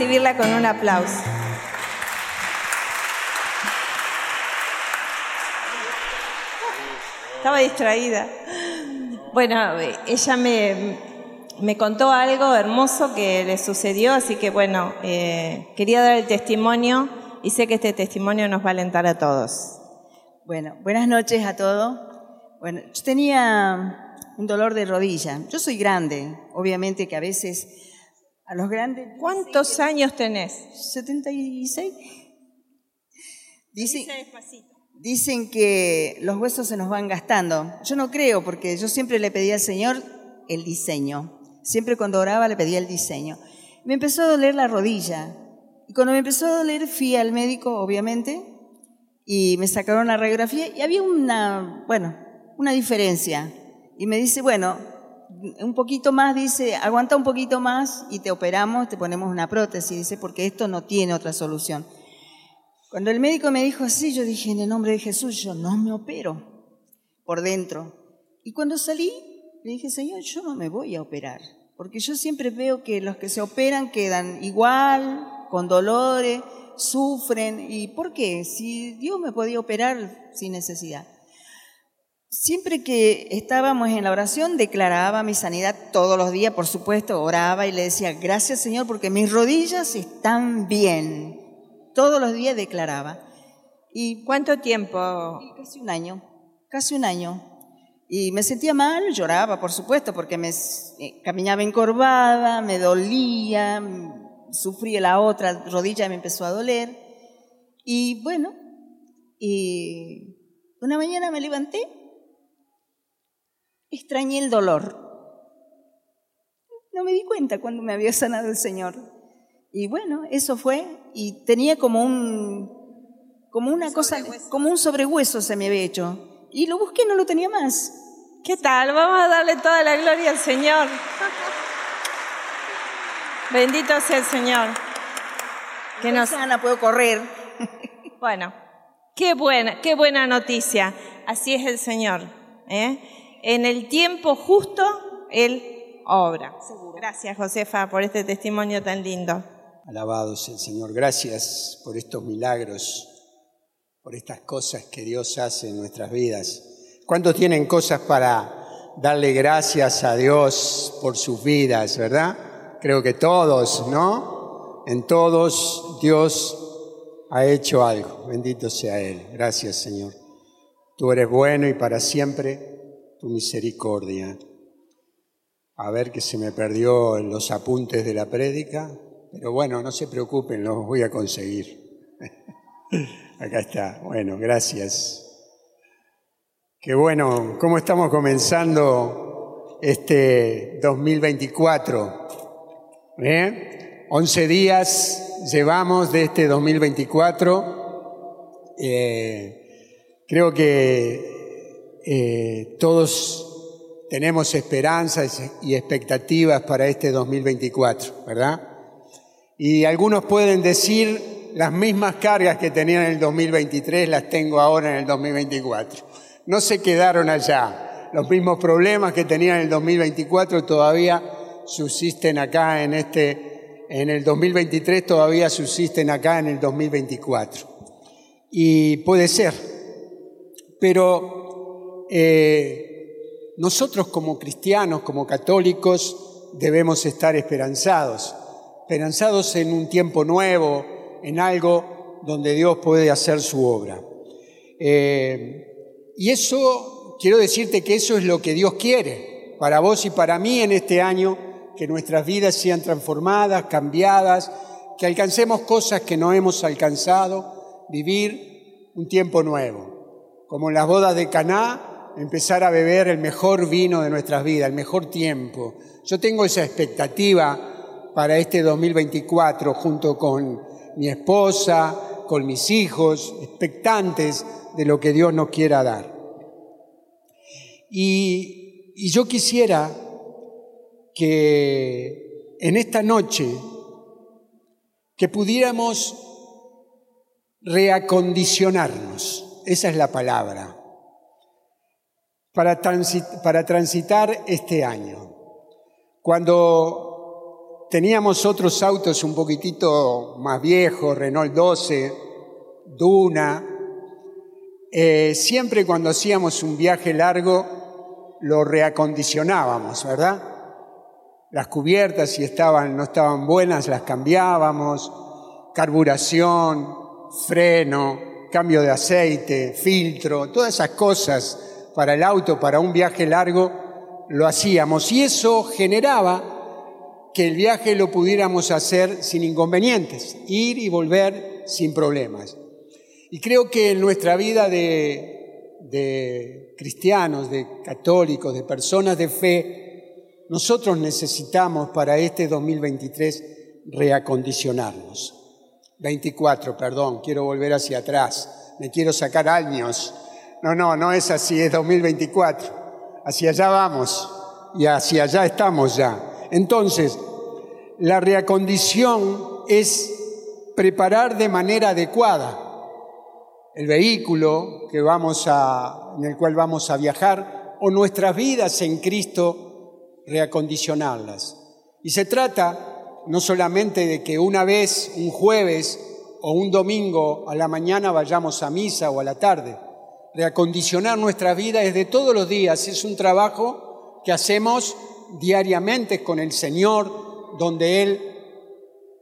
Recibirla con un aplauso. Estaba distraída. Bueno, ella me, me contó algo hermoso que le sucedió, así que bueno, eh, quería dar el testimonio y sé que este testimonio nos va a alentar a todos. Bueno, buenas noches a todos. Bueno, yo tenía un dolor de rodilla. Yo soy grande, obviamente que a veces a los grandes... ¿Cuántos años tenés? 76. Dicen, dicen que los huesos se nos van gastando. Yo no creo, porque yo siempre le pedí al Señor el diseño. Siempre cuando oraba le pedía el diseño. Me empezó a doler la rodilla. Y cuando me empezó a doler fui al médico, obviamente, y me sacaron la radiografía y había una, bueno, una diferencia. Y me dice, bueno, un poquito más, dice, aguanta un poquito más y te operamos, te ponemos una prótesis, dice, porque esto no tiene otra solución. Cuando el médico me dijo así, yo dije, en el nombre de Jesús, yo no me opero por dentro. Y cuando salí, le dije, Señor, yo no me voy a operar, porque yo siempre veo que los que se operan quedan igual, con dolores, sufren. ¿Y por qué? Si Dios me podía operar sin necesidad. Siempre que estábamos en la oración, declaraba mi sanidad todos los días, por supuesto, oraba y le decía, gracias Señor, porque mis rodillas están bien. Todos los días declaraba. ¿Y cuánto tiempo? casi un año, casi un año. Y me sentía mal, lloraba, por supuesto, porque me eh, caminaba encorvada, me dolía, sufrí la otra rodilla me empezó a doler. Y bueno, y una mañana me levanté extrañé el dolor. No me di cuenta cuando me había sanado el Señor. Y bueno, eso fue, y tenía como un, como una cosa, como un sobrehueso se me había hecho. Y lo busqué, no lo tenía más. ¿Qué tal? Vamos a darle toda la gloria al Señor. Bendito sea el Señor. Que nos sana, puedo correr. Bueno, qué buena, qué buena noticia. Así es el Señor. ¿eh? En el tiempo justo Él obra. Gracias, Josefa, por este testimonio tan lindo. Alabado sea el Señor. Gracias por estos milagros, por estas cosas que Dios hace en nuestras vidas. ¿Cuántos tienen cosas para darle gracias a Dios por sus vidas, verdad? Creo que todos, ¿no? En todos Dios ha hecho algo. Bendito sea Él. Gracias, Señor. Tú eres bueno y para siempre tu misericordia. A ver que se me perdió en los apuntes de la prédica, pero bueno, no se preocupen, los voy a conseguir. Acá está. Bueno, gracias. Qué bueno, ¿cómo estamos comenzando este 2024? ¿Eh? 11 días llevamos de este 2024. Eh, creo que eh, todos tenemos esperanzas y expectativas para este 2024, ¿verdad? Y algunos pueden decir, las mismas cargas que tenían en el 2023 las tengo ahora en el 2024. No se quedaron allá. Los mismos problemas que tenían en el 2024 todavía subsisten acá en este, en el 2023 todavía subsisten acá en el 2024. Y puede ser. Pero eh, nosotros como cristianos, como católicos, debemos estar esperanzados, esperanzados en un tiempo nuevo, en algo donde Dios puede hacer su obra. Eh, y eso, quiero decirte que eso es lo que Dios quiere para vos y para mí en este año, que nuestras vidas sean transformadas, cambiadas, que alcancemos cosas que no hemos alcanzado, vivir un tiempo nuevo. Como en las bodas de Caná, empezar a beber el mejor vino de nuestras vidas, el mejor tiempo. Yo tengo esa expectativa para este 2024 junto con mi esposa, con mis hijos, expectantes de lo que Dios nos quiera dar. Y, y yo quisiera que en esta noche, que pudiéramos reacondicionarnos, esa es la palabra, para, transitar este año. Cuando teníamos otros autos un poquitito más viejos, Renault 12, Duna. Eh, siempre cuando hacíamos un viaje largo lo reacondicionábamos, ¿verdad? Las cubiertas, si estaban, no estaban buenas, las cambiábamos, carburación, freno, cambio de aceite, filtro, todas esas cosas para el auto, para un viaje largo, lo hacíamos. Y eso generaba que el viaje lo pudiéramos hacer sin inconvenientes, ir y volver sin problemas. Y creo que en nuestra vida de, de cristianos, de católicos, de personas de fe, nosotros necesitamos para este 2023 reacondicionarnos. 24, perdón, quiero volver hacia atrás, me quiero sacar años. No, no, no es así, es 2024. Hacia allá vamos y hacia allá estamos ya. Entonces, la reacondición es preparar de manera adecuada el vehículo que vamos a, en el cual vamos a viajar o nuestras vidas en Cristo reacondicionarlas. Y se trata no solamente de que una vez, un jueves o un domingo a la mañana vayamos a misa o a la tarde. Reacondicionar nuestra vida es de todos los días, es un trabajo que hacemos diariamente con el Señor, donde Él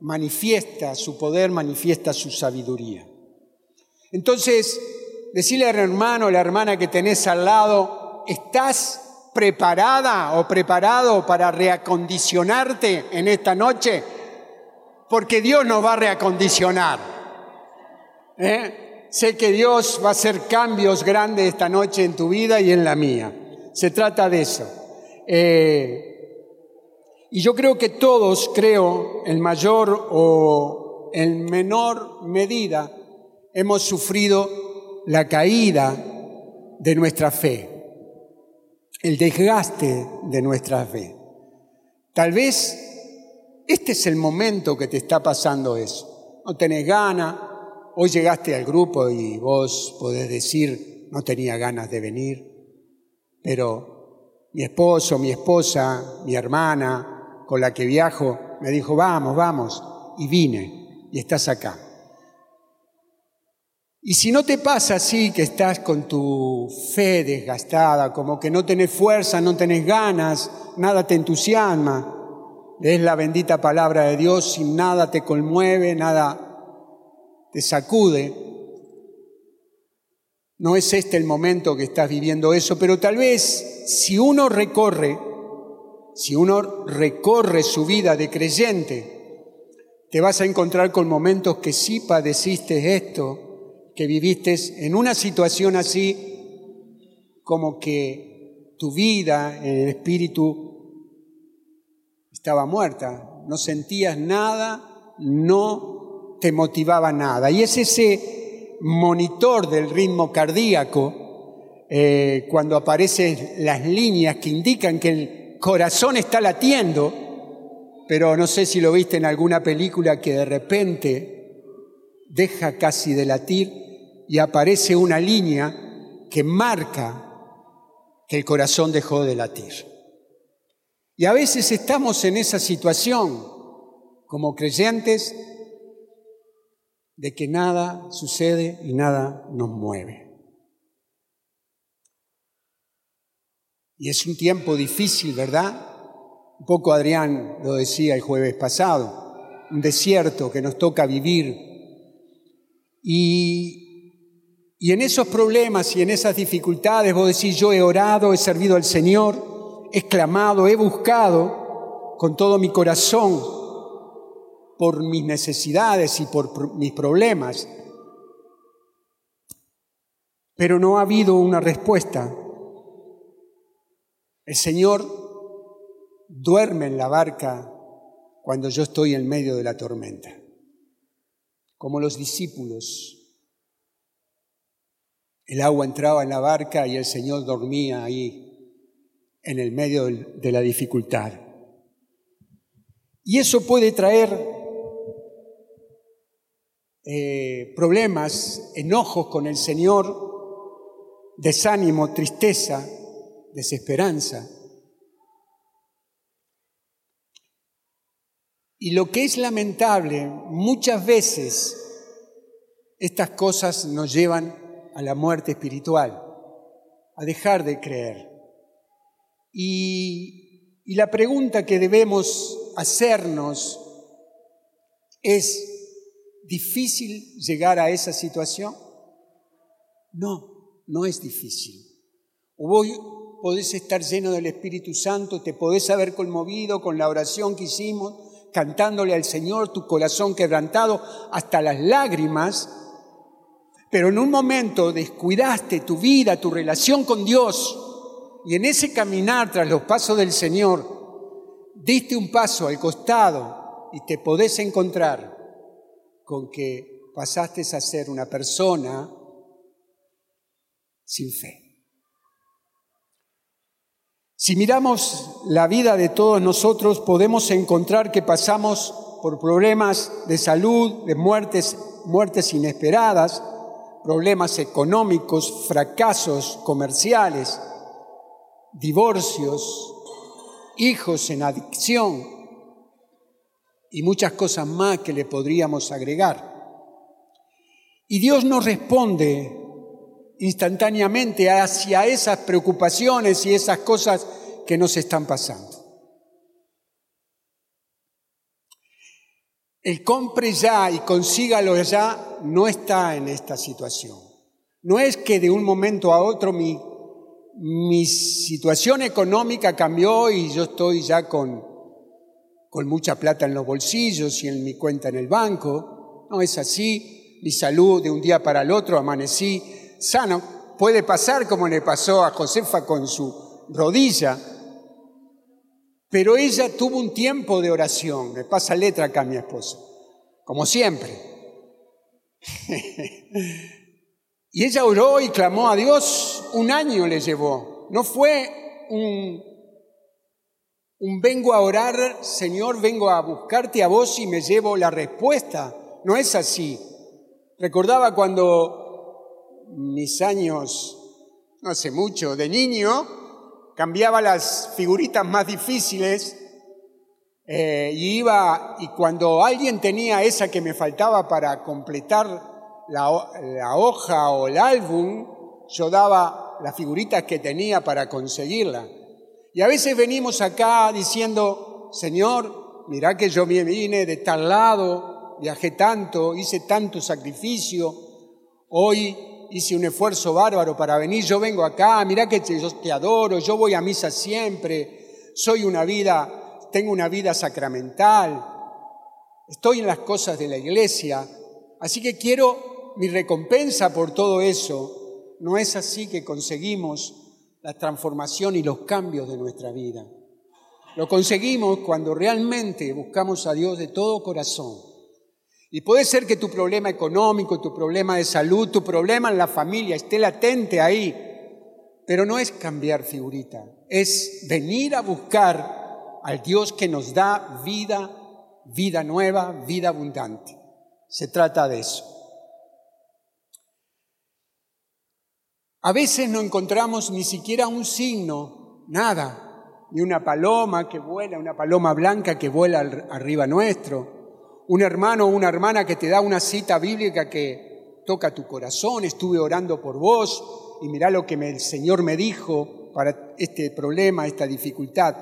manifiesta su poder, manifiesta su sabiduría. Entonces, decirle al hermano, a la hermana que tenés al lado, ¿estás preparada o preparado para reacondicionarte en esta noche? Porque Dios nos va a reacondicionar. ¿Eh? Sé que Dios va a hacer cambios grandes esta noche en tu vida y en la mía. Se trata de eso. Eh, y yo creo que todos, creo, en mayor o en menor medida, hemos sufrido la caída de nuestra fe el desgaste de nuestra fe. Tal vez este es el momento que te está pasando eso. No tenés ganas, hoy llegaste al grupo y vos podés decir, no tenía ganas de venir, pero mi esposo, mi esposa, mi hermana con la que viajo, me dijo, vamos, vamos, y vine, y estás acá. Y si no te pasa así, que estás con tu fe desgastada, como que no tenés fuerza, no tenés ganas, nada te entusiasma, es la bendita palabra de Dios, sin nada te conmueve, nada te sacude, no es este el momento que estás viviendo eso, pero tal vez si uno recorre, si uno recorre su vida de creyente, te vas a encontrar con momentos que sí padeciste esto, que viviste en una situación así como que tu vida, el espíritu, estaba muerta, no sentías nada, no te motivaba nada. Y es ese monitor del ritmo cardíaco, eh, cuando aparecen las líneas que indican que el corazón está latiendo, pero no sé si lo viste en alguna película que de repente deja casi de latir y aparece una línea que marca que el corazón dejó de latir. Y a veces estamos en esa situación como creyentes de que nada sucede y nada nos mueve. Y es un tiempo difícil, ¿verdad? Un poco Adrián lo decía el jueves pasado, un desierto que nos toca vivir. Y y en esos problemas y en esas dificultades vos decís, yo he orado, he servido al Señor, he clamado, he buscado con todo mi corazón por mis necesidades y por mis problemas. Pero no ha habido una respuesta. El Señor duerme en la barca cuando yo estoy en medio de la tormenta, como los discípulos el agua entraba en la barca y el Señor dormía ahí en el medio de la dificultad. Y eso puede traer eh, problemas, enojos con el Señor, desánimo, tristeza, desesperanza. Y lo que es lamentable, muchas veces estas cosas nos llevan a la muerte espiritual, a dejar de creer. Y, y la pregunta que debemos hacernos es, ¿difícil llegar a esa situación? No, no es difícil. Hoy podés estar lleno del Espíritu Santo, te podés haber conmovido con la oración que hicimos, cantándole al Señor tu corazón quebrantado hasta las lágrimas, pero en un momento descuidaste tu vida, tu relación con Dios, y en ese caminar tras los pasos del Señor, diste un paso al costado y te podés encontrar con que pasaste a ser una persona sin fe. Si miramos la vida de todos nosotros, podemos encontrar que pasamos por problemas de salud, de muertes, muertes inesperadas, problemas económicos, fracasos comerciales, divorcios, hijos en adicción y muchas cosas más que le podríamos agregar. Y Dios nos responde instantáneamente hacia esas preocupaciones y esas cosas que nos están pasando. El compre ya y consígalo ya no está en esta situación. No es que de un momento a otro mi, mi situación económica cambió y yo estoy ya con, con mucha plata en los bolsillos y en mi cuenta en el banco. No es así. Mi salud de un día para el otro amanecí sano. Puede pasar como le pasó a Josefa con su rodilla, pero ella tuvo un tiempo de oración. Me pasa letra acá a mi esposa, como siempre. y ella oró y clamó a Dios. Un año le llevó. No fue un, un vengo a orar, Señor, vengo a buscarte a vos y me llevo la respuesta. No es así. Recordaba cuando mis años, no hace mucho, de niño, cambiaba las figuritas más difíciles eh, y iba, y cuando alguien tenía esa que me faltaba para completar la, la hoja o el álbum, yo daba las figuritas que tenía para conseguirla. Y a veces venimos acá diciendo, Señor, mira que yo vine de tal lado, viajé tanto, hice tanto sacrificio, hoy hice un esfuerzo bárbaro para venir, yo vengo acá, mira que yo te adoro, yo voy a misa siempre, soy una vida, tengo una vida sacramental, estoy en las cosas de la iglesia, así que quiero mi recompensa por todo eso. No es así que conseguimos la transformación y los cambios de nuestra vida. Lo conseguimos cuando realmente buscamos a Dios de todo corazón y puede ser que tu problema económico, tu problema de salud, tu problema en la familia esté latente ahí, pero no es cambiar figurita, es venir a buscar al Dios que nos da vida, vida nueva, vida abundante. Se trata de eso. A veces no encontramos ni siquiera un signo, nada, ni una paloma que vuela, una paloma blanca que vuela arriba nuestro un hermano o una hermana que te da una cita bíblica que toca tu corazón, estuve orando por vos y mirá lo que el Señor me dijo para este problema, esta dificultad.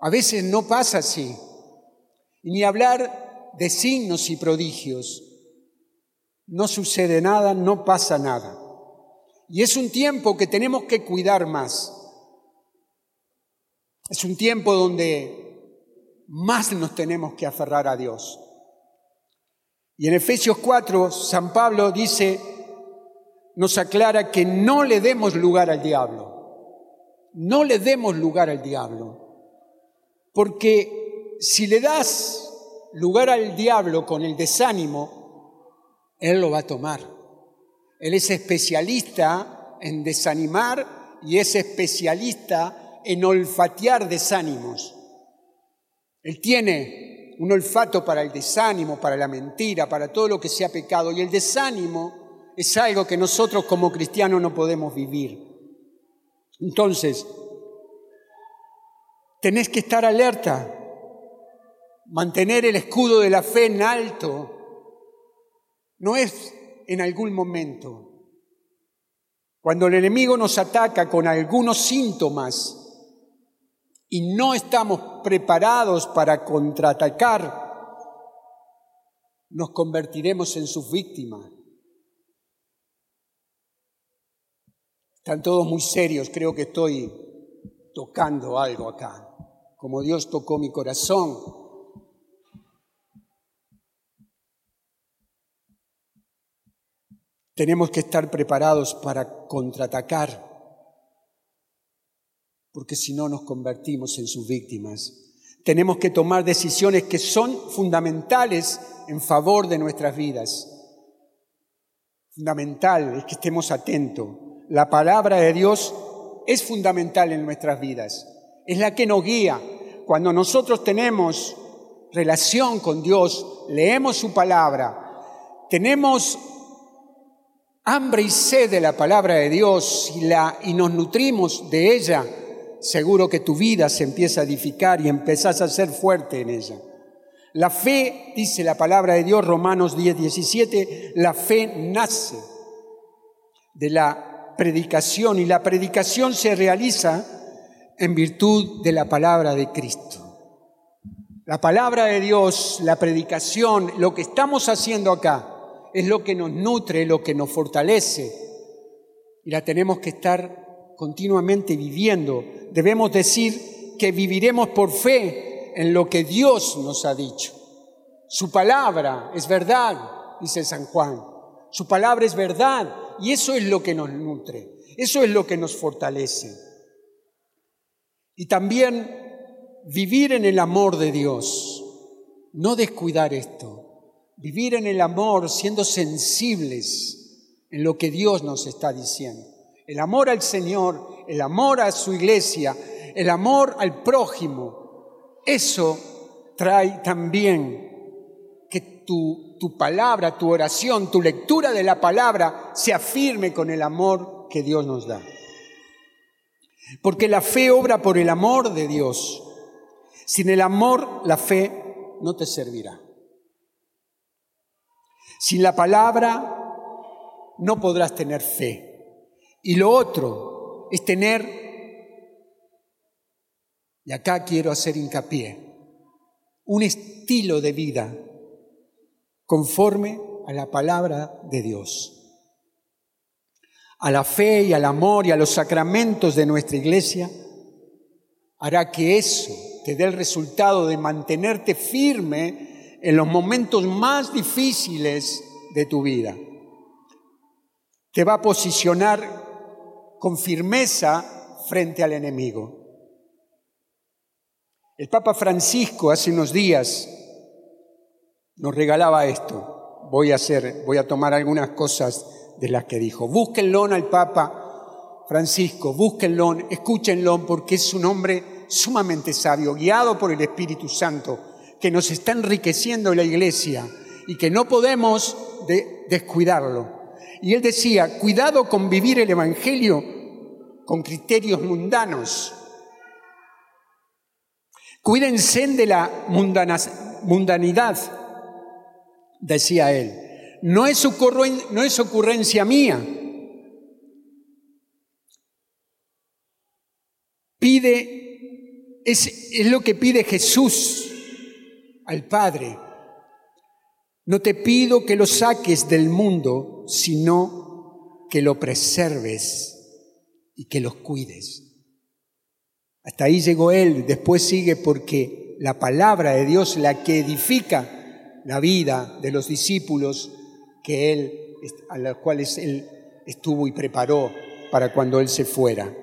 A veces no pasa así. ni hablar de signos y prodigios. No sucede nada, no pasa nada. Y es un tiempo que tenemos que cuidar más. Es un tiempo donde más nos tenemos que aferrar a Dios. Y en Efesios 4, San Pablo dice, nos aclara que no le demos lugar al diablo. No le demos lugar al diablo. Porque si le das lugar al diablo con el desánimo, él lo va a tomar. Él es especialista en desanimar y es especialista en olfatear desánimos. Él tiene un olfato para el desánimo, para la mentira, para todo lo que sea pecado. Y el desánimo es algo que nosotros como cristianos no podemos vivir. Entonces, tenés que estar alerta. Mantener el escudo de la fe en alto no es en algún momento. Cuando el enemigo nos ataca con algunos síntomas y no estamos preparados para contraatacar, nos convertiremos en sus víctimas. Están todos muy serios, creo que estoy tocando algo acá, como Dios tocó mi corazón. Tenemos que estar preparados para contraatacar, porque si no nos convertimos en sus víctimas. Tenemos que tomar decisiones que son fundamentales en favor de nuestras vidas. Fundamental es que estemos atentos. La palabra de Dios es fundamental en nuestras vidas. Es la que nos guía. Cuando nosotros tenemos relación con Dios, leemos su palabra, tenemos hambre y sed de la palabra de Dios y, la, y nos nutrimos de ella, seguro que tu vida se empieza a edificar y empezás a ser fuerte en ella. La fe, dice la palabra de Dios, Romanos 10, 17, la fe nace de la predicación y la predicación se realiza en virtud de la palabra de Cristo. La palabra de Dios, la predicación, lo que estamos haciendo acá, es lo que nos nutre, lo que nos fortalece. Y la tenemos que estar continuamente viviendo. Debemos decir que viviremos por fe en lo que Dios nos ha dicho. Su palabra es verdad, dice San Juan. Su palabra es verdad y eso es lo que nos nutre, eso es lo que nos fortalece. Y también vivir en el amor de Dios, no descuidar esto, vivir en el amor siendo sensibles en lo que Dios nos está diciendo. El amor al Señor, el amor a su iglesia, el amor al prójimo, eso trae también que tu, tu, palabra, tu oración, tu lectura de la palabra se afirme con el amor que Dios nos da. Porque la fe obra por el amor de Dios. Sin el amor, la fe no te servirá. Sin la palabra, no podrás tener fe. Y lo otro es tener y acá quiero hacer hincapié, un estilo de vida conforme a la palabra de Dios, a la fe y al amor y a los sacramentos de nuestra iglesia, hará que eso te dé el resultado de mantenerte firme en los momentos más difíciles de tu vida. Te va a posicionar con firmeza frente al enemigo. El Papa Francisco hace unos días nos regalaba esto. Voy a hacer, voy a tomar algunas cosas de las que dijo. Búsquenlo al Papa Francisco, búsquenlo, escúchenlo porque es un hombre sumamente sabio, guiado por el Espíritu Santo, que nos está enriqueciendo la iglesia y que no podemos descuidarlo. Y él decía, cuidado con vivir el Evangelio con criterios mundanos Cuídense de la mundanidad, decía él. No es, no es ocurrencia mía. Pide, es, es lo que pide Jesús al Padre. No te pido que lo saques del mundo, sino que lo preserves y que los cuides. Hasta ahí llegó él, después sigue porque la palabra de Dios, la que edifica la vida de los discípulos que él, a los cuales él estuvo y preparó para cuando él se fuera.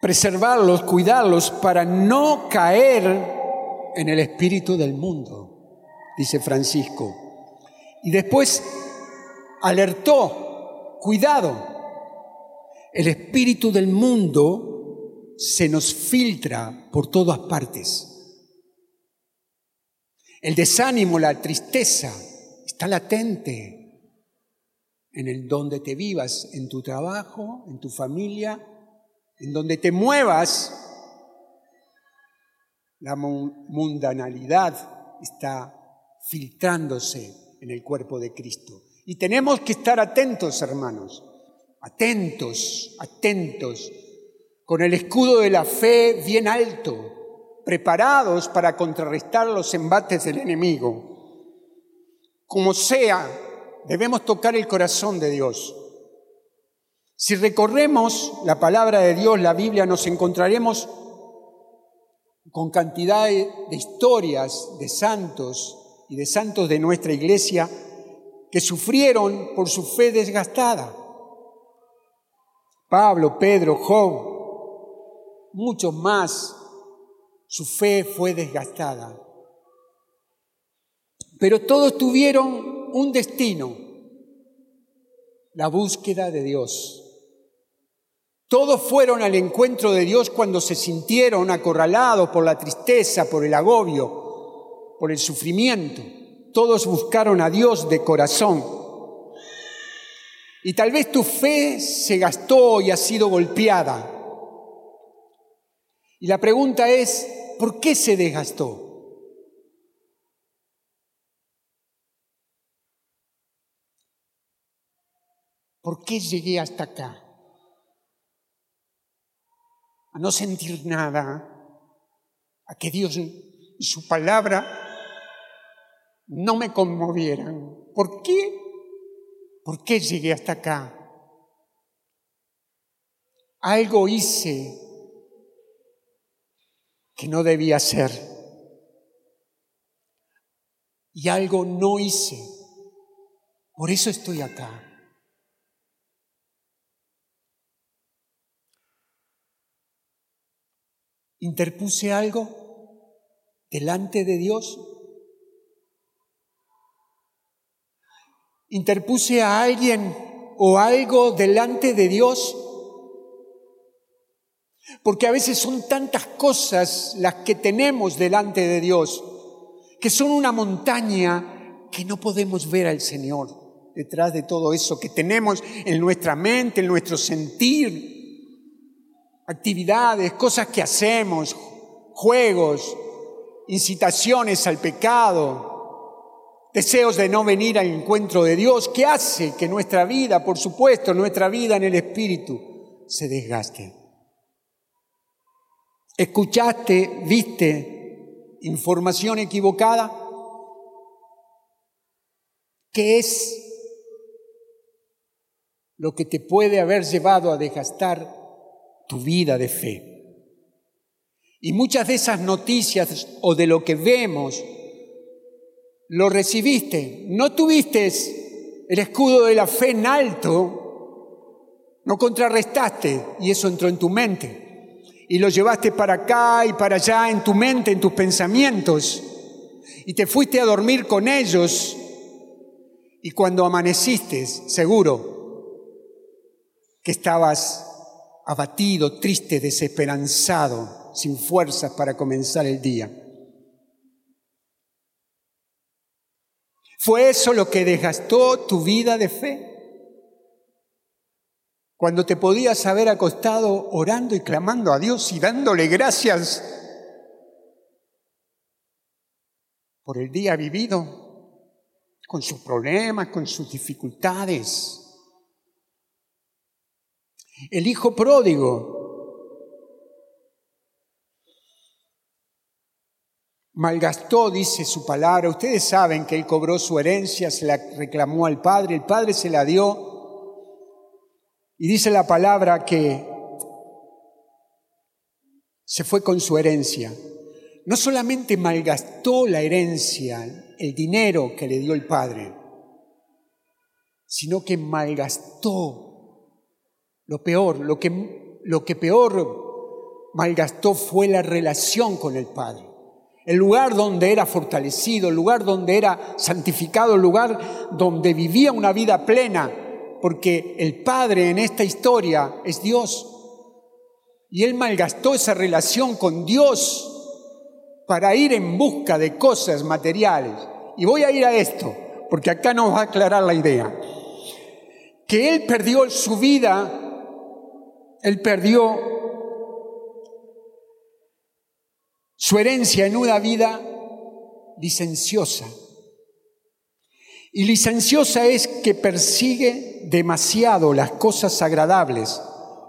Preservarlos, cuidarlos para no caer en el espíritu del mundo, dice Francisco. Y después alertó, cuidado, el espíritu del mundo se nos filtra por todas partes. El desánimo, la tristeza está latente en el donde te vivas, en tu trabajo, en tu familia, en donde te muevas, La mundanalidad está filtrándose en el cuerpo de Cristo. Y tenemos que estar atentos, hermanos, atentos, atentos, con el escudo de la fe bien alto, preparados para contrarrestar los embates del enemigo. Como sea, debemos tocar el corazón de Dios. Si recorremos la palabra de Dios, la Biblia, nos encontraremos con cantidad de, historias de santos y de santos de nuestra iglesia que sufrieron por su fe desgastada. Pablo, Pedro, Job, muchos más, su fe fue desgastada. Pero todos tuvieron un destino, la búsqueda de Dios. Todos fueron al encuentro de Dios cuando se sintieron acorralados por la tristeza, por el agobio, por el sufrimiento. Todos buscaron a Dios de corazón. Y tal vez tu fe se gastó y ha sido golpeada. Y la pregunta es, ¿por qué se desgastó? ¿Por qué llegué hasta acá? A no sentir nada, a que Dios y su palabra no me conmovieran. ¿Por qué? ¿Por qué llegué hasta acá? Algo hice que no debía hacer. Y algo no hice. Por eso estoy acá. ¿Interpuse algo delante de Dios? ¿Interpuse a alguien o algo delante de Dios? Porque a veces son tantas cosas las que tenemos delante de Dios, que son una montaña que no podemos ver al Señor detrás de todo eso que tenemos en nuestra mente, en nuestro sentir, actividades, cosas que hacemos, juegos, incitaciones al pecado, deseos de no venir al encuentro de Dios, que hace que nuestra vida, por supuesto, nuestra vida en el Espíritu, se desgaste. ¿Escuchaste, viste información equivocada? ¿Qué es lo que te puede haber llevado a desgastar tu vida de fe. Y muchas de esas noticias o de lo que vemos, lo recibiste. No tuviste el escudo de la fe en alto, no contrarrestaste y eso entró en tu mente. Y lo llevaste para acá y para allá en tu mente, en tus pensamientos. Y te fuiste a dormir con ellos. Y cuando amaneciste, seguro que estabas abatido, triste, desesperanzado, sin fuerzas para comenzar el día. ¿Fue eso lo que desgastó tu vida de fe? Cuando te podías haber acostado orando y clamando a Dios y dándole gracias por el día vivido, con sus problemas, con sus dificultades. El hijo pródigo malgastó, dice su palabra. Ustedes saben que él cobró su herencia, se la reclamó al padre, el padre se la dio. Y dice la palabra que se fue con su herencia. No solamente malgastó la herencia, el dinero que le dio el padre, sino que malgastó lo peor, lo que, lo que peor malgastó fue la relación con el Padre. El lugar donde era fortalecido, el lugar donde era santificado, el lugar donde vivía una vida plena, porque el Padre en esta historia es Dios. Y él malgastó esa relación con Dios para ir en busca de cosas materiales. Y voy a ir a esto, porque acá nos va a aclarar la idea. Que él perdió su vida él perdió su herencia en una vida licenciosa. Y licenciosa es que persigue demasiado las cosas agradables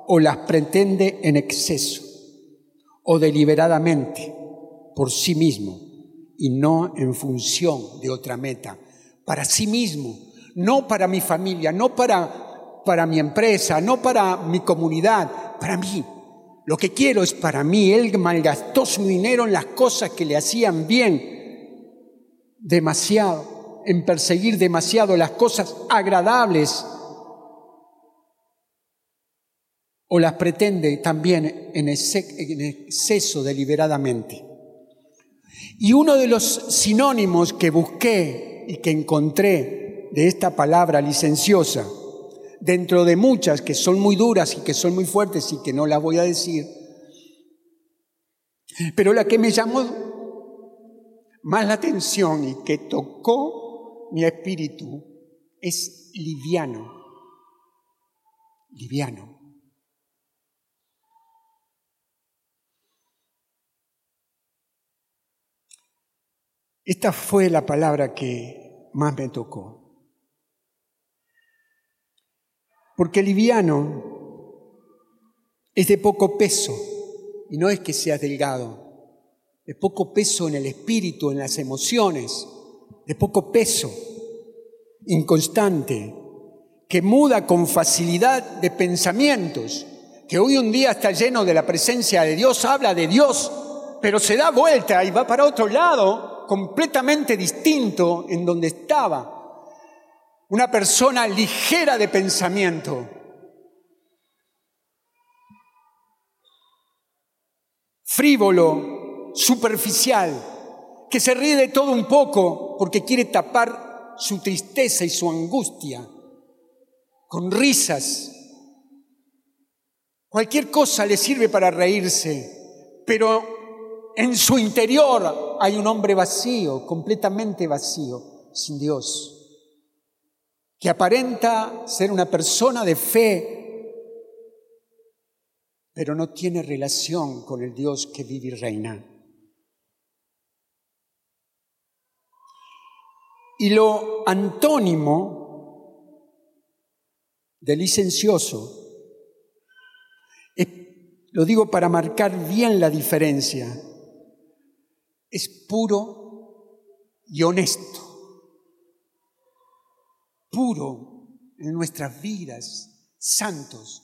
o las pretende en exceso o deliberadamente por sí mismo y no en función de otra meta, para sí mismo, no para mi familia, no para, para mi empresa, no para mi comunidad, para mí. Lo que quiero es para mí. Él malgastó su dinero en las cosas que le hacían bien, demasiado, en perseguir demasiado las cosas agradables o las pretende también en exceso deliberadamente. Y uno de los sinónimos que busqué y que encontré de esta palabra licenciosa, dentro de muchas que son muy duras y que son muy fuertes y que no las voy a decir, pero la que me llamó más la atención y que tocó mi espíritu es liviano, liviano. Esta fue la palabra que más me tocó. Porque liviano es de poco peso, y no es que sea delgado, de poco peso en el espíritu, en las emociones, de poco peso, inconstante, que muda con facilidad de pensamientos, que hoy un día está lleno de la presencia de Dios, habla de Dios, pero se da vuelta y va para otro lado completamente distinto en donde estaba. Una persona ligera de pensamiento. Frívolo, superficial, que se ríe de todo un poco porque quiere tapar su tristeza y su angustia con risas. Cualquier cosa le sirve para reírse, pero en su interior hay un hombre vacío, completamente vacío, sin Dios, que aparenta ser una persona de fe, pero no tiene relación con el Dios que vive y reina. Y lo antónimo de licencioso, lo digo para marcar bien la diferencia, es puro y honesto. Puro en nuestras vidas, santos.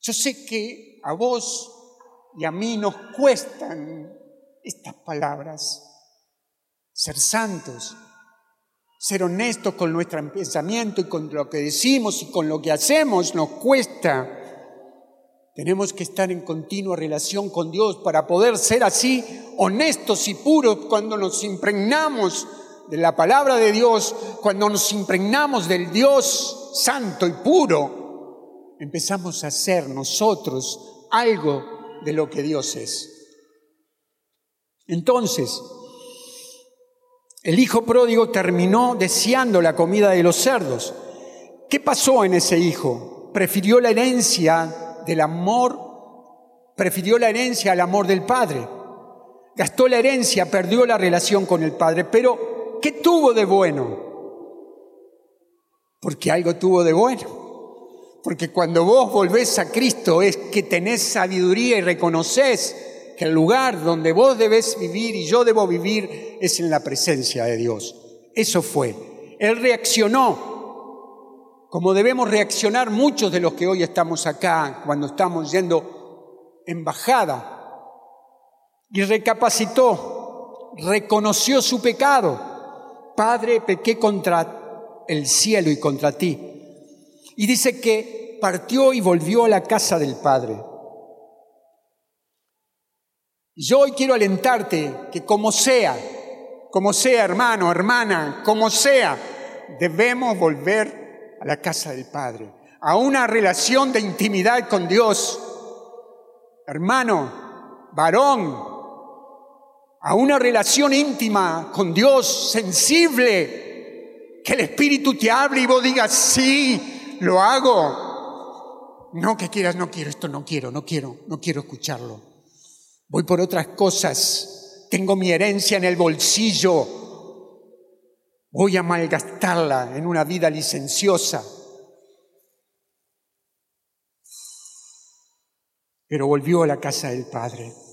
Yo sé que a vos y a mí nos cuestan estas palabras. Ser santos, ser honestos con nuestro pensamiento y con lo que decimos y con lo que hacemos nos cuesta. Tenemos que estar en continua relación con Dios para poder ser así honestos y puros cuando nos impregnamos de la palabra de Dios, cuando nos impregnamos del Dios santo y puro, empezamos a ser nosotros algo de lo que Dios es. Entonces, el hijo pródigo terminó deseando la comida de los cerdos. ¿Qué pasó en ese hijo? Prefirió la herencia del amor, prefirió la herencia al amor del Padre. Gastó la herencia, perdió la relación con el Padre. Pero, ¿qué tuvo de bueno? Porque algo tuvo de bueno. Porque cuando vos volvés a Cristo es que tenés sabiduría y reconoces que el lugar donde vos debes vivir y yo debo vivir es en la presencia de Dios. Eso fue. Él reaccionó como debemos reaccionar muchos de los que hoy estamos acá cuando estamos yendo en bajada. Y recapacitó, reconoció su pecado. Padre, pequé contra el cielo y contra ti. Y dice que partió y volvió a la casa del Padre. Yo hoy quiero alentarte que como sea, como sea hermano, hermana, como sea, debemos volver a la casa del Padre, a una relación de intimidad con Dios. Hermano, varón, a una relación íntima con Dios, sensible, que el Espíritu te hable y vos digas, sí, lo hago. No que quieras, no quiero, esto no quiero, no quiero, no quiero escucharlo. voy por otras cosas, tengo mi herencia en el bolsillo, voy a malgastarla en una vida licenciosa. Pero volvió a la casa del Padre.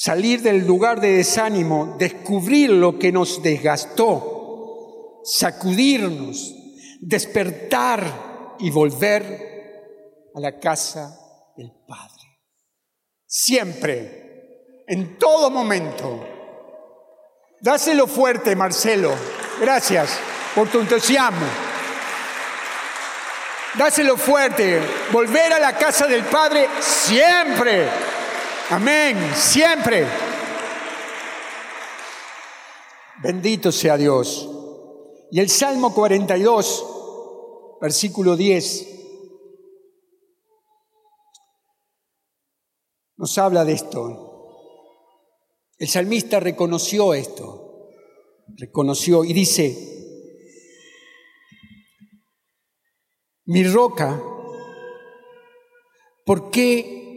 Salir del lugar de desánimo, descubrir lo que nos desgastó, sacudirnos, despertar y volver a la casa del Padre. Siempre, en todo momento. Dáselo fuerte, Marcelo. Gracias por tu entusiasmo. Dáselo fuerte. Volver a la casa del Padre siempre. Amén. Siempre. Bendito sea Dios. Y el Salmo 42, versículo 10. nos habla de esto. El salmista reconoció esto, reconoció y dice, mi roca, ¿por qué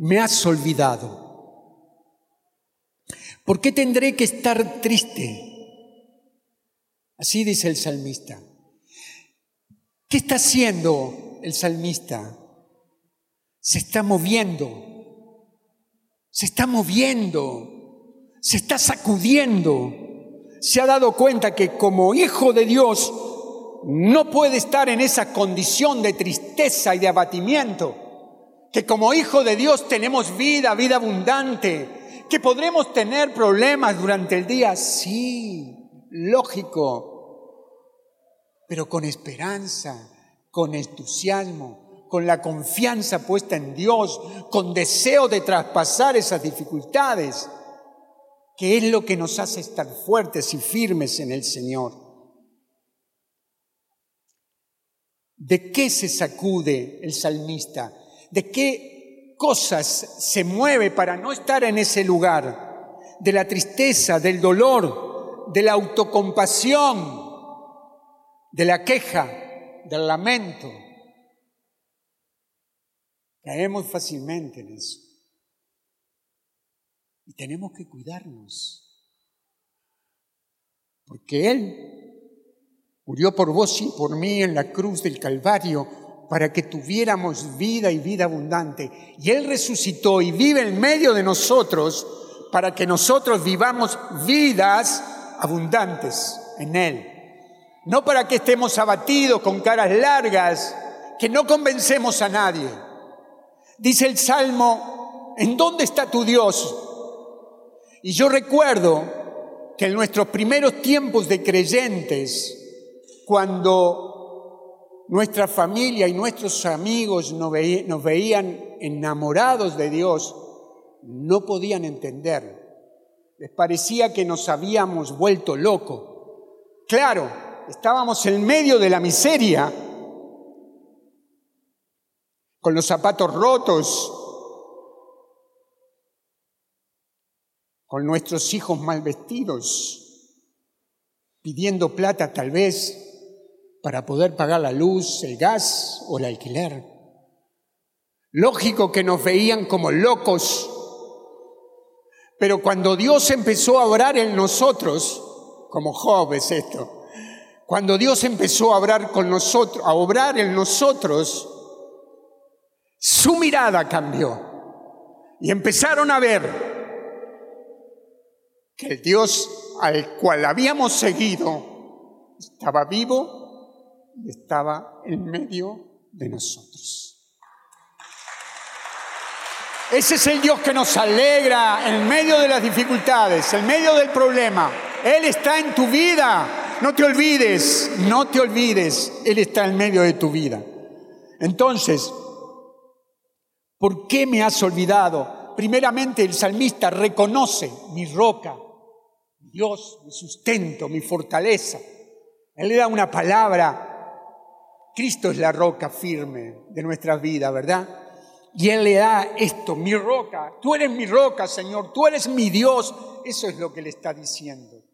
me has olvidado? ¿Por qué tendré que estar triste? Así dice el salmista. ¿Qué está haciendo el salmista? Se está moviendo se está moviendo, se está sacudiendo, se ha dado cuenta que como hijo de Dios no puede estar en esa condición de tristeza y de abatimiento, que como hijo de Dios tenemos vida, vida abundante, que podremos tener problemas durante el día, sí, lógico, pero con esperanza, con entusiasmo, con la confianza puesta en Dios, con deseo de traspasar esas dificultades, que es lo que nos hace estar fuertes y firmes en el Señor. ¿De qué se sacude el salmista? ¿De qué cosas se mueve para no estar en ese lugar? De la tristeza, del dolor, de la autocompasión, de la queja, del lamento. Caemos fácilmente en eso. Y tenemos que cuidarnos. Porque Él murió por vos y por mí en la cruz del Calvario para que tuviéramos vida y vida abundante. Y Él resucitó y vive en medio de nosotros para que nosotros vivamos vidas abundantes en Él. No para que estemos abatidos con caras largas, que no convencemos a nadie dice el Salmo, ¿en dónde está tu Dios? Y yo recuerdo que en nuestros primeros tiempos de creyentes, cuando nuestra familia y nuestros amigos nos, veían enamorados de Dios, no podían entender. Les parecía que nos habíamos vuelto locos. Claro, estábamos en medio de la miseria, con los zapatos rotos, con nuestros hijos mal vestidos, pidiendo plata tal vez para poder pagar la luz, el gas o el alquiler. Lógico que nos veían como locos, pero cuando Dios empezó a obrar en nosotros, como Job es esto, cuando Dios empezó a obrar con nosotros, a obrar en nosotros, su mirada cambió y empezaron a ver que el Dios al cual habíamos seguido estaba vivo estaba en medio de nosotros. Ese es el Dios que nos alegra en medio de las dificultades, en medio del problema. Él está en tu vida. No te olvides, no te olvides. Él está en medio de tu vida. Entonces, ¿Por qué me has olvidado? Primeramente el salmista reconoce mi roca, Dios, mi sustento, mi fortaleza. Él le da una palabra. Cristo es la roca firme de nuestras vidas, ¿verdad? Y Él le da esto, mi roca. Tú eres mi roca, Señor. Tú eres mi Dios. Eso es lo que le está diciendo.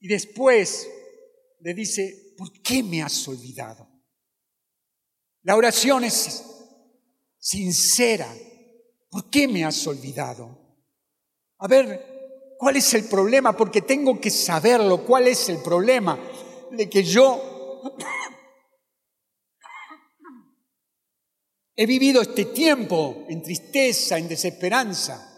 Y después le dice, ¿por qué me has olvidado? La oración es sincera, ¿Por qué me has olvidado? A ver, ¿cuál es el problema? Porque tengo que saberlo. ¿Cuál es el problema? De que yo he vivido este tiempo en tristeza, en desesperanza.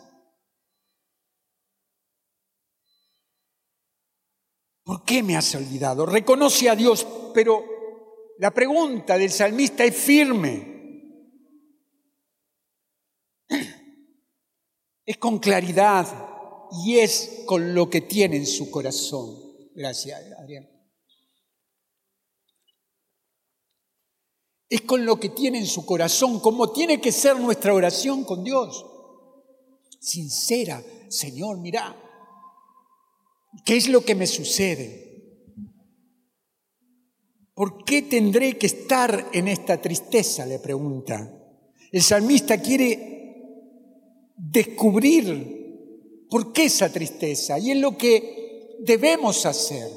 ¿Por qué me has olvidado? Reconoce a Dios, pero la pregunta del salmista es firme. es con claridad y es con lo que tiene en su corazón. Gracias, Adrián. Es con lo que tiene en su corazón, como tiene que ser nuestra oración con Dios. Sincera, Señor, mira, ¿qué es lo que me sucede? ¿Por qué tendré que estar en esta tristeza? le pregunta. El salmista quiere descubrir por qué esa tristeza y es lo que debemos hacer.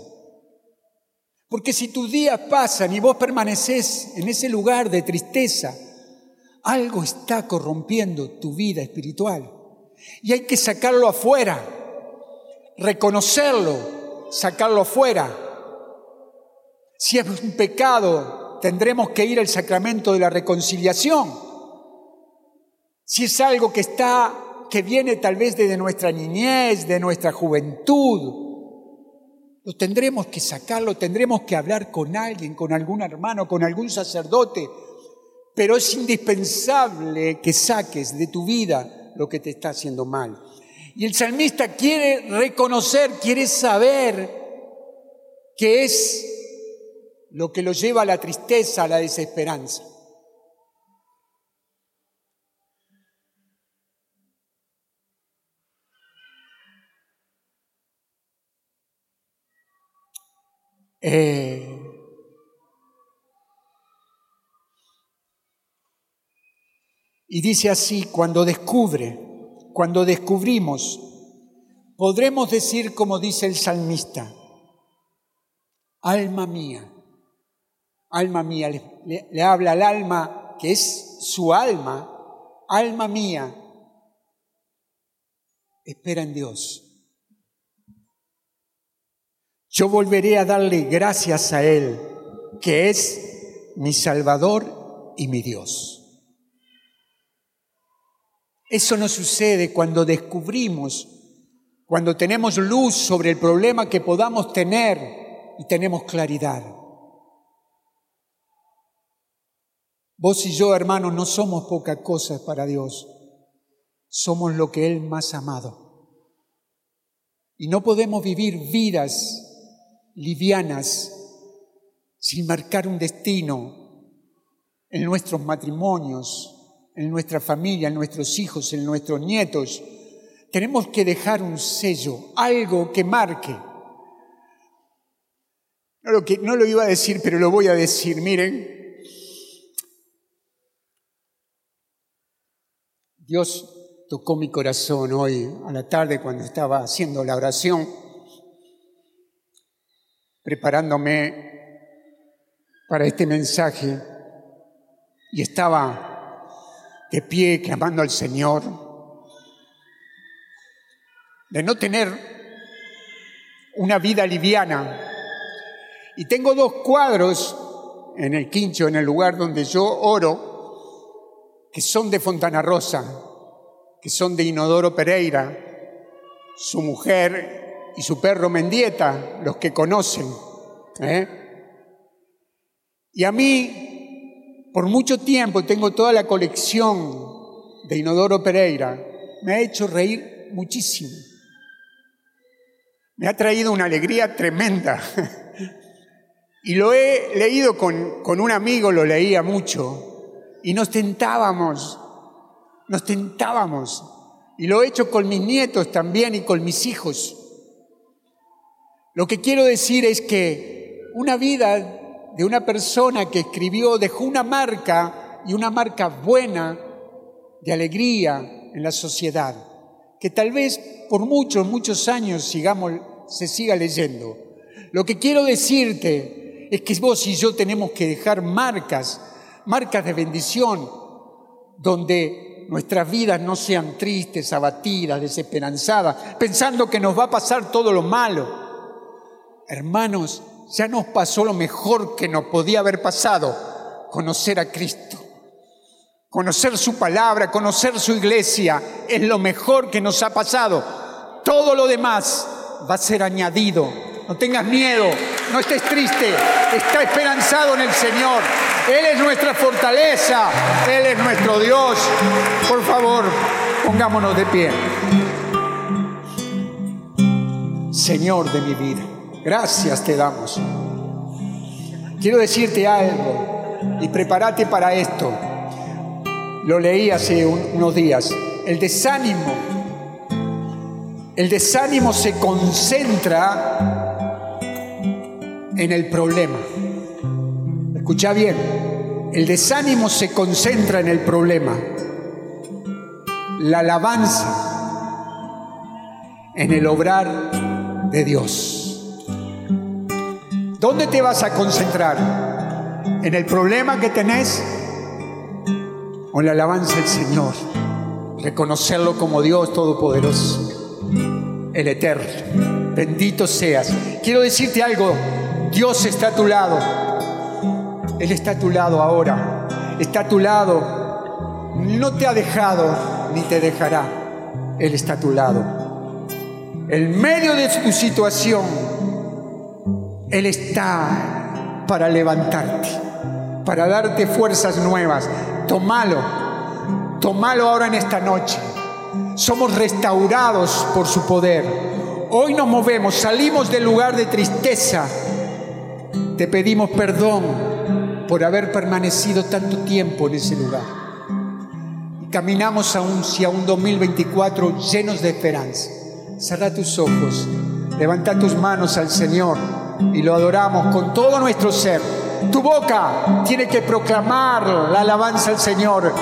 Porque si tus días pasan y vos permaneces en ese lugar de tristeza, algo está corrompiendo tu vida espiritual. Y hay que sacarlo afuera, reconocerlo, sacarlo afuera. Si es un pecado, tendremos que ir al sacramento de la reconciliación si es algo que está, que viene tal vez desde nuestra niñez, de nuestra juventud, lo tendremos que sacarlo, tendremos que hablar con alguien, con algún hermano, con algún sacerdote, pero es indispensable que saques de tu vida lo que te está haciendo mal. Y el salmista quiere reconocer, quiere saber qué es lo que lo lleva a la tristeza, a la desesperanza. Eh, y dice así, cuando descubre, cuando descubrimos, podremos decir como dice el salmista, alma mía, alma mía, le, le habla al alma que es su alma, alma mía, espera en Dios yo volveré a darle gracias a Él, que es mi Salvador y mi Dios. Eso no sucede cuando descubrimos, cuando tenemos luz sobre el problema que podamos tener y tenemos claridad. Vos y yo, hermanos, no somos poca cosa para Dios. Somos lo que Él más amado. Y no podemos vivir vidas livianas, sin marcar un destino en nuestros matrimonios, en nuestra familia, en nuestros hijos, en nuestros nietos. Tenemos que dejar un sello, algo que marque. No lo, que, no lo iba a decir, pero lo voy a decir. Miren, Dios tocó mi corazón hoy a la tarde cuando estaba haciendo la oración preparándome para este mensaje y estaba de pie clamando al Señor, de no tener una vida liviana. Y tengo dos cuadros en el quincho, en el lugar donde yo oro, que son de Fontana Rosa, que son de Inodoro Pereira, su mujer y su perro Mendieta, los que conocen. ¿eh? Y a mí, por mucho tiempo, tengo toda la colección de Inodoro Pereira, me ha hecho reír muchísimo. Me ha traído una alegría tremenda. Y lo he leído con, con un amigo, lo leía mucho, y nos tentábamos, nos tentábamos. Y lo he hecho con mis nietos también y con mis hijos. Lo que quiero decir es que una vida de una persona que escribió dejó una marca y una marca buena de alegría en la sociedad, que tal vez por muchos, muchos años sigamos, se siga leyendo. Lo que quiero decirte es que vos y yo tenemos que dejar marcas, marcas de bendición, donde nuestras vidas no sean tristes, abatidas, desesperanzadas, pensando que nos va a pasar todo lo malo. Hermanos, ya nos pasó lo mejor que nos podía haber pasado, conocer a Cristo. Conocer su palabra, conocer su iglesia, es lo mejor que nos ha pasado. Todo lo demás va a ser añadido. No tengas miedo, no estés triste, está esperanzado en el Señor. Él es nuestra fortaleza, Él es nuestro Dios. Por favor, pongámonos de pie. Señor de mi vida, gracias te damos. Quiero decirte algo y prepárate para esto. Lo leí hace unos días. El desánimo, el desánimo se concentra en el problema. Escucha bien, el desánimo se concentra en el problema. La alabanza en el obrar de Dios. ¿Dónde te vas a concentrar? ¿En el problema que tenés? con la alabanza del Señor, reconocerlo como Dios Todopoderoso, el Eterno. Bendito seas. Quiero decirte algo, Dios está a tu lado. Él está a tu lado ahora. Está a tu lado. No te ha dejado ni te dejará. Él está a tu lado. En medio de tu situación, Él está para levantarte, para darte fuerzas nuevas, Tomalo, tomalo ahora en esta noche. Somos restaurados por su poder. Hoy nos movemos, salimos del lugar de tristeza. Te pedimos perdón por haber permanecido tanto tiempo en ese lugar. Caminamos aún hacia un 2024 llenos de esperanza. Cerra tus ojos, levanta tus manos al Señor y lo adoramos con todo nuestro ser. Tu boca tiene que proclamar la alabanza al Señor.